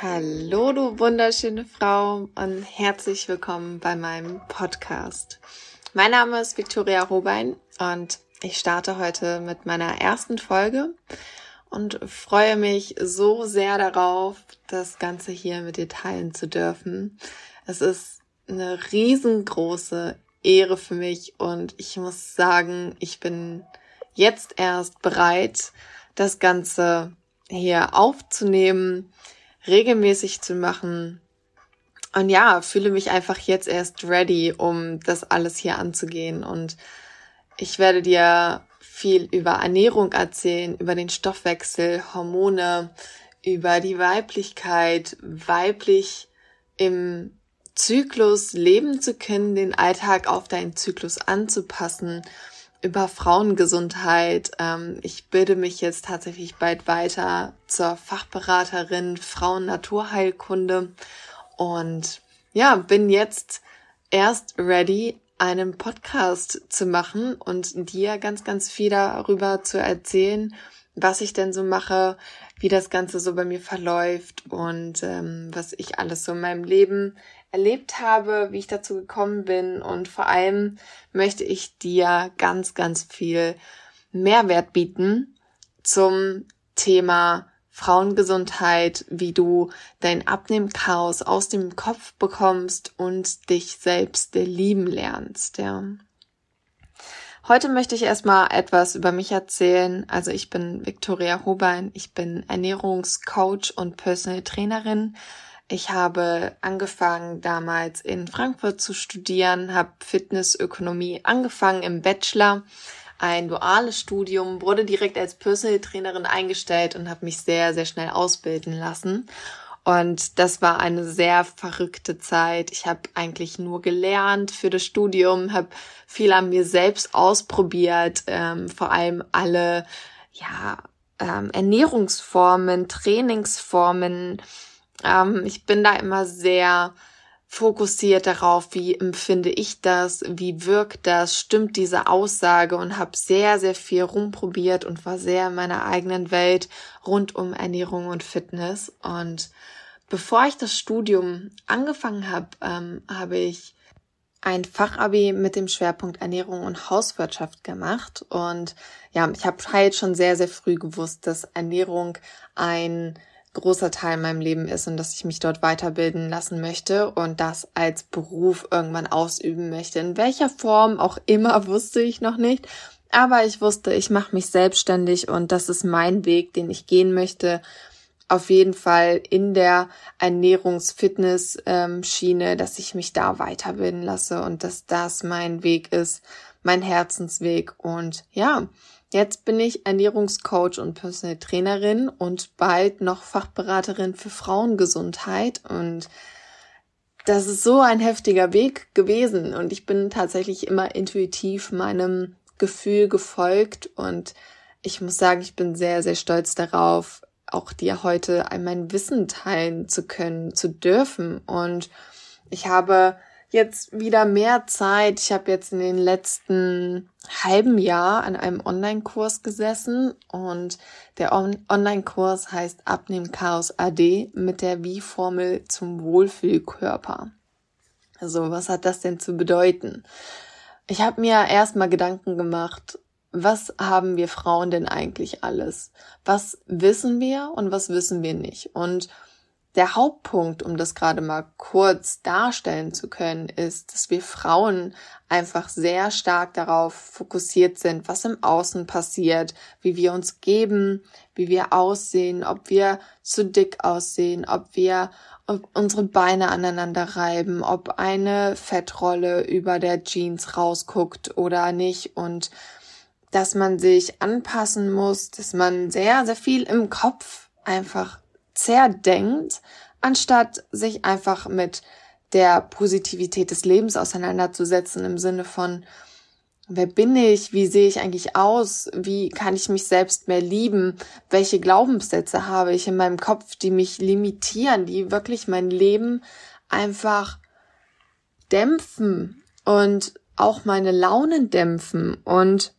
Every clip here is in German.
Hallo, du wunderschöne Frau und herzlich willkommen bei meinem Podcast. Mein Name ist Victoria Robein und ich starte heute mit meiner ersten Folge und freue mich so sehr darauf, das Ganze hier mit dir teilen zu dürfen. Es ist eine riesengroße Ehre für mich und ich muss sagen, ich bin jetzt erst bereit, das Ganze hier aufzunehmen, regelmäßig zu machen. Und ja, fühle mich einfach jetzt erst ready, um das alles hier anzugehen. Und ich werde dir viel über Ernährung erzählen, über den Stoffwechsel, Hormone, über die Weiblichkeit, weiblich im Zyklus leben zu können, den Alltag auf deinen Zyklus anzupassen über Frauengesundheit. Ähm, ich bilde mich jetzt tatsächlich bald weiter zur Fachberaterin Frauen-Naturheilkunde und ja, bin jetzt erst ready, einen Podcast zu machen und dir ganz, ganz viel darüber zu erzählen, was ich denn so mache, wie das Ganze so bei mir verläuft und ähm, was ich alles so in meinem Leben erlebt habe, wie ich dazu gekommen bin und vor allem möchte ich dir ganz, ganz viel Mehrwert bieten zum Thema Frauengesundheit, wie du dein Abnehmchaos aus dem Kopf bekommst und dich selbst lieben lernst, ja. Heute möchte ich erstmal etwas über mich erzählen. Also ich bin Victoria Hobein, ich bin Ernährungscoach und Personal Trainerin ich habe angefangen damals in Frankfurt zu studieren, habe Fitnessökonomie angefangen im Bachelor, ein duales Studium, wurde direkt als Personal Trainerin eingestellt und habe mich sehr, sehr schnell ausbilden lassen. Und das war eine sehr verrückte Zeit. Ich habe eigentlich nur gelernt für das Studium, habe viel an mir selbst ausprobiert, ähm, vor allem alle ja, ähm, Ernährungsformen, Trainingsformen, ähm, ich bin da immer sehr fokussiert darauf, wie empfinde ich das, wie wirkt das, stimmt diese Aussage und habe sehr, sehr viel rumprobiert und war sehr in meiner eigenen Welt rund um Ernährung und Fitness. Und bevor ich das Studium angefangen habe, ähm, habe ich ein Fachabi mit dem Schwerpunkt Ernährung und Hauswirtschaft gemacht. Und ja, ich habe halt schon sehr, sehr früh gewusst, dass Ernährung ein großer Teil in meinem Leben ist und dass ich mich dort weiterbilden lassen möchte und das als Beruf irgendwann ausüben möchte. In welcher Form auch immer wusste ich noch nicht. Aber ich wusste, ich mache mich selbstständig und das ist mein Weg, den ich gehen möchte. Auf jeden Fall in der Ernährungs-Fitness-Schiene, dass ich mich da weiterbilden lasse und dass das mein Weg ist, mein Herzensweg. Und ja, Jetzt bin ich Ernährungscoach und Personal Trainerin und bald noch Fachberaterin für Frauengesundheit. Und das ist so ein heftiger Weg gewesen. Und ich bin tatsächlich immer intuitiv meinem Gefühl gefolgt. Und ich muss sagen, ich bin sehr, sehr stolz darauf, auch dir heute mein Wissen teilen zu können, zu dürfen. Und ich habe jetzt wieder mehr Zeit. Ich habe jetzt in den letzten halben Jahr an einem Online-Kurs gesessen und der On Online-Kurs heißt Abnehmen Chaos AD mit der Wie-Formel zum Wohlfühlkörper. Also was hat das denn zu bedeuten? Ich habe mir erstmal Gedanken gemacht, was haben wir Frauen denn eigentlich alles? Was wissen wir und was wissen wir nicht? Und der Hauptpunkt, um das gerade mal kurz darstellen zu können, ist, dass wir Frauen einfach sehr stark darauf fokussiert sind, was im Außen passiert, wie wir uns geben, wie wir aussehen, ob wir zu dick aussehen, ob wir ob unsere Beine aneinander reiben, ob eine Fettrolle über der Jeans rausguckt oder nicht. Und dass man sich anpassen muss, dass man sehr, sehr viel im Kopf einfach zerdenkt, anstatt sich einfach mit der Positivität des Lebens auseinanderzusetzen im Sinne von, wer bin ich, wie sehe ich eigentlich aus, wie kann ich mich selbst mehr lieben, welche Glaubenssätze habe ich in meinem Kopf, die mich limitieren, die wirklich mein Leben einfach dämpfen und auch meine Launen dämpfen? Und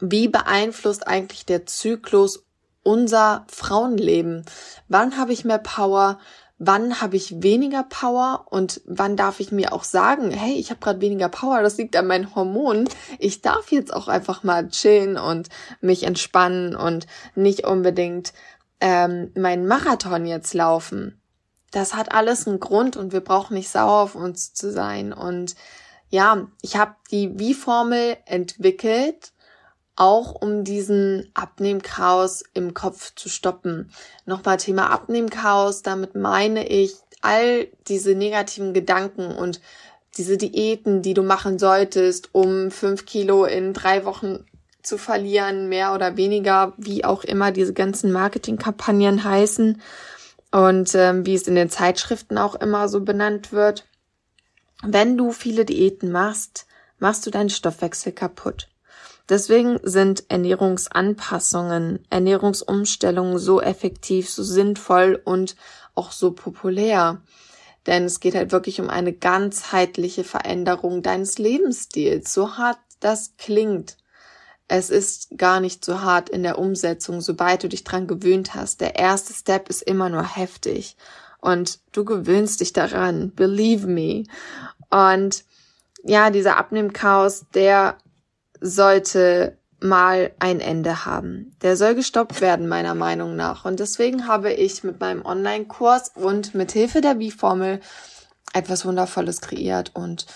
wie beeinflusst eigentlich der Zyklus unser Frauenleben. Wann habe ich mehr Power? Wann habe ich weniger Power und wann darf ich mir auch sagen, hey, ich habe gerade weniger Power, das liegt an meinen Hormonen. Ich darf jetzt auch einfach mal chillen und mich entspannen und nicht unbedingt ähm, meinen Marathon jetzt laufen. Das hat alles einen Grund und wir brauchen nicht sauer auf uns zu sein. Und ja, ich habe die Wie-Formel entwickelt auch um diesen Abnehmchaos im Kopf zu stoppen. Nochmal Thema Abnehmchaos, damit meine ich all diese negativen Gedanken und diese Diäten, die du machen solltest, um fünf Kilo in drei Wochen zu verlieren, mehr oder weniger, wie auch immer diese ganzen Marketingkampagnen heißen und ähm, wie es in den Zeitschriften auch immer so benannt wird. Wenn du viele Diäten machst, machst du deinen Stoffwechsel kaputt. Deswegen sind Ernährungsanpassungen, Ernährungsumstellungen so effektiv, so sinnvoll und auch so populär. Denn es geht halt wirklich um eine ganzheitliche Veränderung deines Lebensstils. So hart das klingt. Es ist gar nicht so hart in der Umsetzung, sobald du dich dran gewöhnt hast. Der erste Step ist immer nur heftig. Und du gewöhnst dich daran. Believe me. Und ja, dieser Abnehmchaos, der sollte mal ein Ende haben. Der soll gestoppt werden, meiner Meinung nach. Und deswegen habe ich mit meinem Online-Kurs und mit Hilfe der Wie-Formel etwas Wundervolles kreiert. Und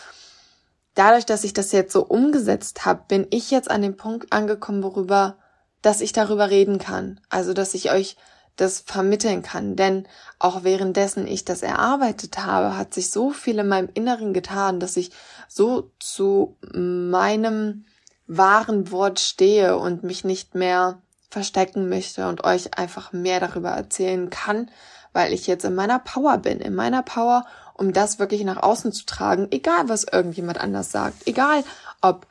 dadurch, dass ich das jetzt so umgesetzt habe, bin ich jetzt an dem Punkt angekommen, worüber, dass ich darüber reden kann. Also, dass ich euch das vermitteln kann. Denn auch währenddessen ich das erarbeitet habe, hat sich so viel in meinem Inneren getan, dass ich so zu meinem wahren Wort stehe und mich nicht mehr verstecken möchte und euch einfach mehr darüber erzählen kann, weil ich jetzt in meiner Power bin, in meiner Power, um das wirklich nach außen zu tragen, egal was irgendjemand anders sagt, egal ob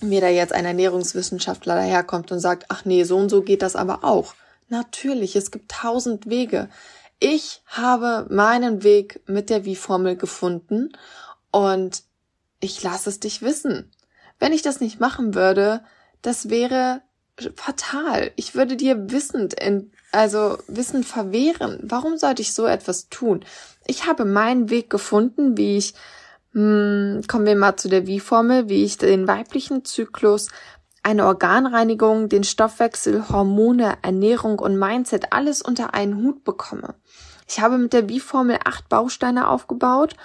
mir da jetzt ein Ernährungswissenschaftler daherkommt und sagt, ach nee, so und so geht das aber auch. Natürlich, es gibt tausend Wege. Ich habe meinen Weg mit der Wie-Formel gefunden und ich lasse es dich wissen. Wenn ich das nicht machen würde, das wäre fatal. Ich würde dir wissend, in, also Wissen verwehren. Warum sollte ich so etwas tun? Ich habe meinen Weg gefunden, wie ich, hm, kommen wir mal zu der Wie-Formel, wie ich den weiblichen Zyklus, eine Organreinigung, den Stoffwechsel, Hormone, Ernährung und Mindset alles unter einen Hut bekomme. Ich habe mit der Wie-Formel acht Bausteine aufgebaut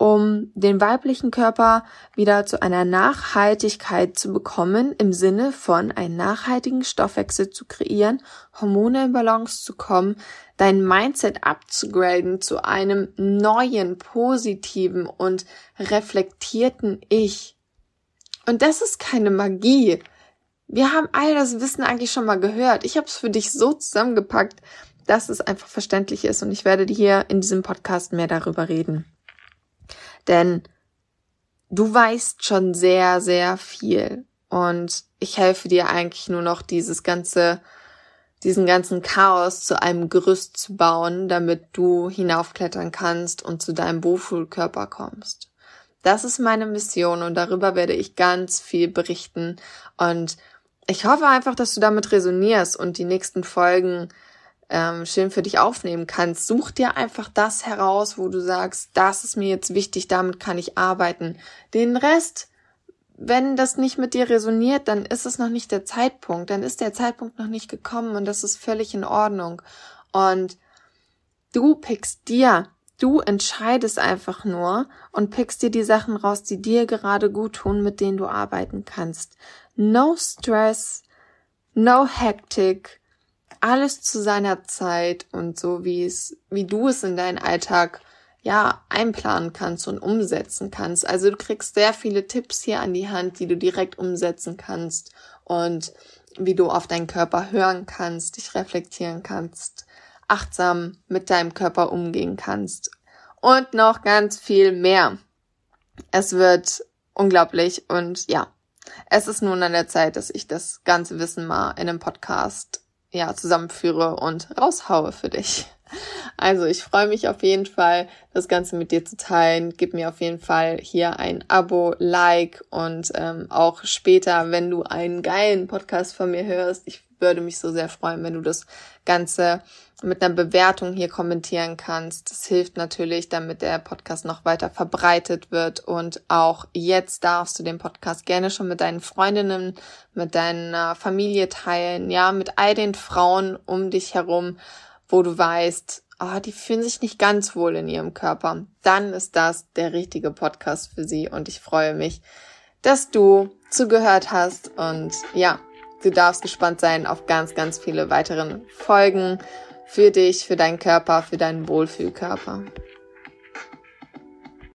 um den weiblichen Körper wieder zu einer Nachhaltigkeit zu bekommen, im Sinne von einen nachhaltigen Stoffwechsel zu kreieren, Hormone in Balance zu kommen, dein Mindset abzugraden zu einem neuen, positiven und reflektierten Ich. Und das ist keine Magie. Wir haben all das Wissen eigentlich schon mal gehört. Ich habe es für dich so zusammengepackt, dass es einfach verständlich ist und ich werde dir hier in diesem Podcast mehr darüber reden. Denn du weißt schon sehr, sehr viel. Und ich helfe dir eigentlich nur noch dieses ganze, diesen ganzen Chaos zu einem Gerüst zu bauen, damit du hinaufklettern kannst und zu deinem Wohlfühlkörper kommst. Das ist meine Mission und darüber werde ich ganz viel berichten. Und ich hoffe einfach, dass du damit resonierst und die nächsten Folgen ähm, schön für dich aufnehmen kannst. Such dir einfach das heraus, wo du sagst, das ist mir jetzt wichtig, damit kann ich arbeiten. Den Rest, wenn das nicht mit dir resoniert, dann ist es noch nicht der Zeitpunkt, dann ist der Zeitpunkt noch nicht gekommen und das ist völlig in Ordnung. Und du pickst dir, du entscheidest einfach nur und pickst dir die Sachen raus, die dir gerade gut tun, mit denen du arbeiten kannst. No stress, no hectic, alles zu seiner Zeit und so wie es, wie du es in deinen Alltag ja einplanen kannst und umsetzen kannst. Also du kriegst sehr viele Tipps hier an die Hand, die du direkt umsetzen kannst und wie du auf deinen Körper hören kannst, dich reflektieren kannst, achtsam mit deinem Körper umgehen kannst und noch ganz viel mehr. Es wird unglaublich und ja, es ist nun an der Zeit, dass ich das ganze Wissen mal in einem Podcast ja, zusammenführe und raushaue für dich. Also ich freue mich auf jeden Fall, das Ganze mit dir zu teilen. Gib mir auf jeden Fall hier ein Abo, Like und ähm, auch später, wenn du einen geilen Podcast von mir hörst. Ich würde mich so sehr freuen, wenn du das Ganze mit einer Bewertung hier kommentieren kannst. Das hilft natürlich, damit der Podcast noch weiter verbreitet wird. Und auch jetzt darfst du den Podcast gerne schon mit deinen Freundinnen, mit deiner Familie teilen, ja, mit all den Frauen um dich herum, wo du weißt, oh, die fühlen sich nicht ganz wohl in ihrem Körper. Dann ist das der richtige Podcast für sie. Und ich freue mich, dass du zugehört hast. Und ja, du darfst gespannt sein auf ganz, ganz viele weiteren Folgen für dich, für deinen Körper, für deinen Wohlfühlkörper.